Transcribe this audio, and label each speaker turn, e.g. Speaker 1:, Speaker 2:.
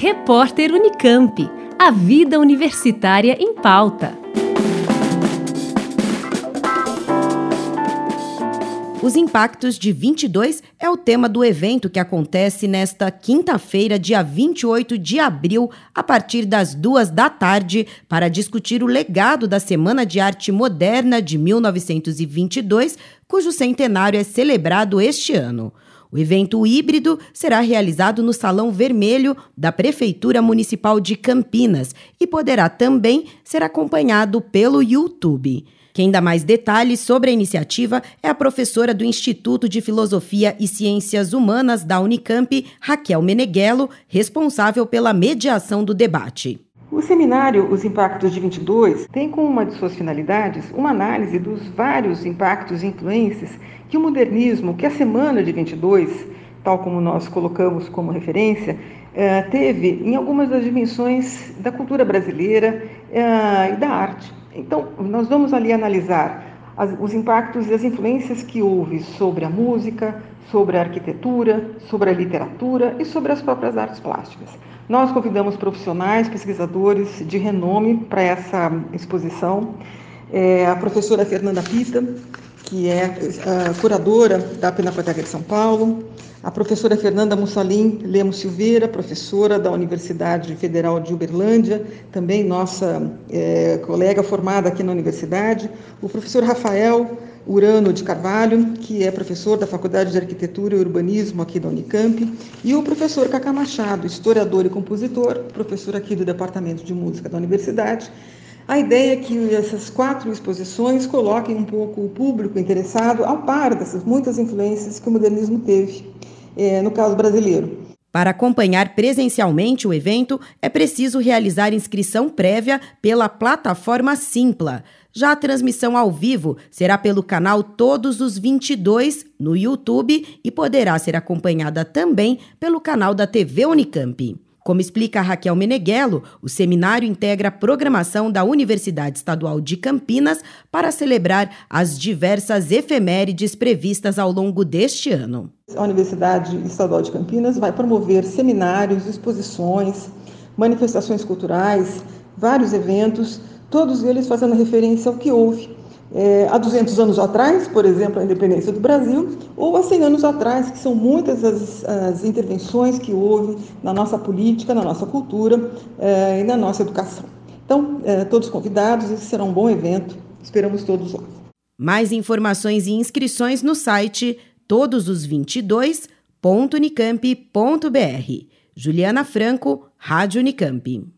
Speaker 1: Repórter Unicamp. A vida universitária em pauta. Os impactos de 22 é o tema do evento que acontece nesta quinta-feira, dia 28 de abril, a partir das duas da tarde, para discutir o legado da Semana de Arte Moderna de 1922, cujo centenário é celebrado este ano. O evento híbrido será realizado no Salão Vermelho da Prefeitura Municipal de Campinas e poderá também ser acompanhado pelo YouTube. Quem dá mais detalhes sobre a iniciativa é a professora do Instituto de Filosofia e Ciências Humanas da Unicamp, Raquel Meneghello, responsável pela mediação do debate.
Speaker 2: O seminário Os Impactos de 22 tem como uma de suas finalidades uma análise dos vários impactos e influências que o modernismo, que a Semana de 22, tal como nós colocamos como referência, eh, teve em algumas das dimensões da cultura brasileira eh, e da arte. Então, nós vamos ali analisar as, os impactos e as influências que houve sobre a música, sobre a arquitetura, sobre a literatura e sobre as próprias artes plásticas. Nós convidamos profissionais, pesquisadores de renome para essa exposição. É, a professora Fernanda Pita, que é a curadora da Pinacoteca de São Paulo, a professora Fernanda Mussalim Lemos Silveira, professora da Universidade Federal de Uberlândia, também nossa é, colega formada aqui na universidade, o professor Rafael Urano de Carvalho, que é professor da Faculdade de Arquitetura e Urbanismo aqui da Unicamp, e o professor Cacá Machado, historiador e compositor, professor aqui do Departamento de Música da Universidade, a ideia é que essas quatro exposições coloquem um pouco o público interessado ao par dessas muitas influências que o modernismo teve, é, no caso brasileiro.
Speaker 1: Para acompanhar presencialmente o evento, é preciso realizar inscrição prévia pela plataforma Simpla. Já a transmissão ao vivo será pelo canal Todos os 22 no YouTube e poderá ser acompanhada também pelo canal da TV Unicamp. Como explica Raquel Meneghello, o seminário integra a programação da Universidade Estadual de Campinas para celebrar as diversas efemérides previstas ao longo deste ano.
Speaker 2: A Universidade Estadual de Campinas vai promover seminários, exposições, manifestações culturais, vários eventos, todos eles fazendo referência ao que houve é, há 200 anos atrás, por exemplo, a independência do Brasil, ou há 100 anos atrás, que são muitas as, as intervenções que houve na nossa política, na nossa cultura é, e na nossa educação. Então, é, todos convidados, esse será um bom evento, esperamos todos lá.
Speaker 1: Mais informações e inscrições no site todosos22.unicamp.br. Juliana Franco, Rádio Unicamp.